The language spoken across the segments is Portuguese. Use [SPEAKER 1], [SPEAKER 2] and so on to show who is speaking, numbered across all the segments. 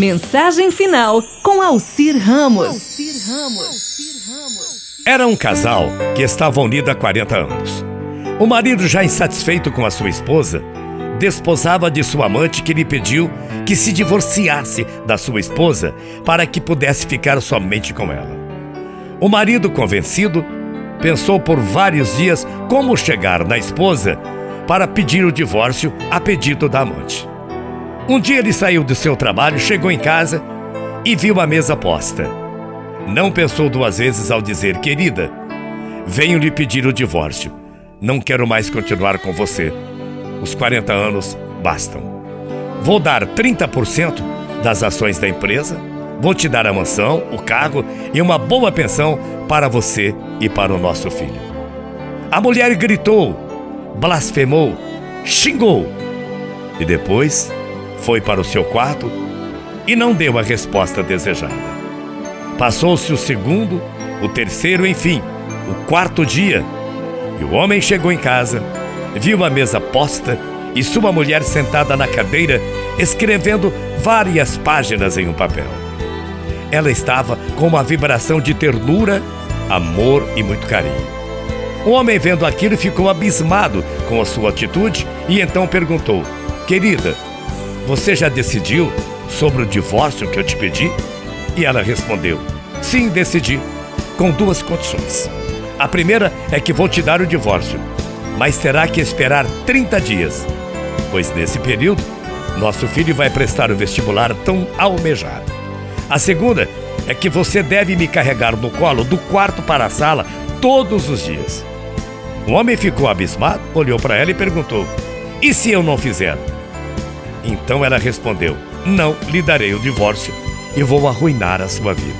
[SPEAKER 1] Mensagem final com Alcir Ramos.
[SPEAKER 2] Era um casal que estava unido há 40 anos. O marido, já insatisfeito com a sua esposa, desposava de sua amante que lhe pediu que se divorciasse da sua esposa para que pudesse ficar somente com ela. O marido, convencido, pensou por vários dias como chegar na esposa para pedir o divórcio a pedido da amante. Um dia ele saiu do seu trabalho, chegou em casa e viu a mesa posta. Não pensou duas vezes ao dizer: Querida, venho lhe pedir o divórcio. Não quero mais continuar com você. Os 40 anos bastam. Vou dar 30% das ações da empresa, vou te dar a mansão, o carro e uma boa pensão para você e para o nosso filho. A mulher gritou, blasfemou, xingou e depois foi para o seu quarto e não deu a resposta desejada. Passou-se o segundo, o terceiro, enfim, o quarto dia. E o homem chegou em casa, viu a mesa posta e sua mulher sentada na cadeira, escrevendo várias páginas em um papel. Ela estava com uma vibração de ternura, amor e muito carinho. O homem, vendo aquilo, ficou abismado com a sua atitude e então perguntou: Querida, você já decidiu sobre o divórcio que eu te pedi? E ela respondeu: Sim, decidi, com duas condições. A primeira é que vou te dar o divórcio, mas terá que esperar 30 dias, pois nesse período nosso filho vai prestar o vestibular tão almejado. A segunda é que você deve me carregar no colo do quarto para a sala todos os dias. O homem ficou abismado, olhou para ela e perguntou: E se eu não fizer? Então ela respondeu: Não lhe darei o divórcio e vou arruinar a sua vida.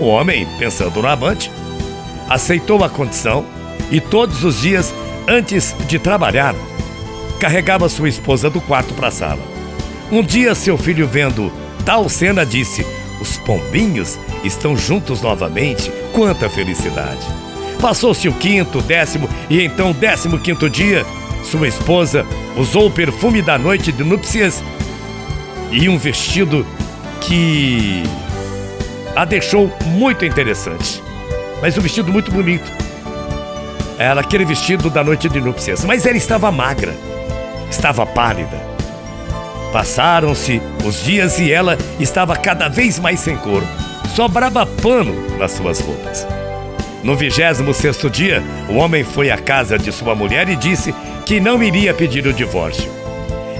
[SPEAKER 2] O homem, pensando no amante, aceitou a condição e todos os dias, antes de trabalhar, carregava sua esposa do quarto para a sala. Um dia, seu filho, vendo tal cena, disse: Os pombinhos estão juntos novamente, quanta felicidade! Passou-se o quinto, décimo e então décimo quinto dia, sua esposa usou o perfume da noite de núpcias e um vestido que a deixou muito interessante. Mas um vestido muito bonito. Era aquele vestido da noite de núpcias, mas ela estava magra, estava pálida. Passaram-se os dias e ela estava cada vez mais sem cor. Sobrava pano nas suas roupas. No vigésimo sexto dia, o homem foi à casa de sua mulher e disse que não iria pedir o divórcio.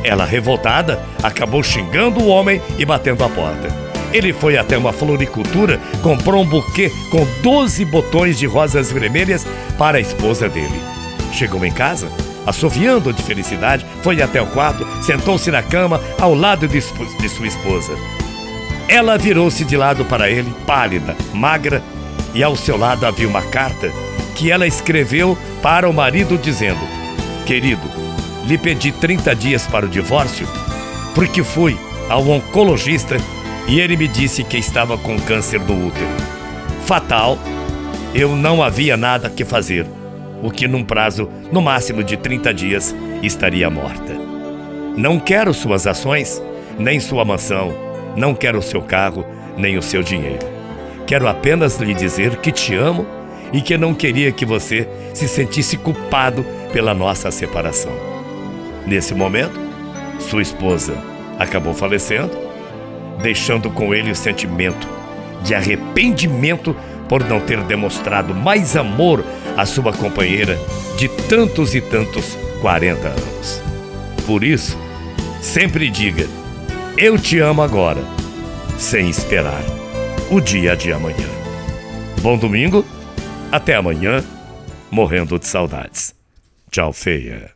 [SPEAKER 2] Ela, revoltada, acabou xingando o homem e batendo a porta. Ele foi até uma floricultura, comprou um buquê com 12 botões de rosas vermelhas para a esposa dele. Chegou em casa, assoviando de felicidade, foi até o quarto, sentou-se na cama ao lado de, de sua esposa. Ela virou-se de lado para ele, pálida, magra, e ao seu lado havia uma carta que ela escreveu para o marido dizendo: Querido, lhe pedi 30 dias para o divórcio porque fui ao oncologista e ele me disse que estava com câncer do útero. Fatal, eu não havia nada que fazer, o que num prazo no máximo de 30 dias estaria morta. Não quero suas ações, nem sua mansão, não quero o seu carro, nem o seu dinheiro. Quero apenas lhe dizer que te amo e que não queria que você se sentisse culpado pela nossa separação. Nesse momento, sua esposa acabou falecendo, deixando com ele o sentimento de arrependimento por não ter demonstrado mais amor à sua companheira de tantos e tantos 40 anos. Por isso, sempre diga: Eu te amo agora, sem esperar o dia de amanhã. Bom domingo, até amanhã, morrendo de saudades. Tchau, feia.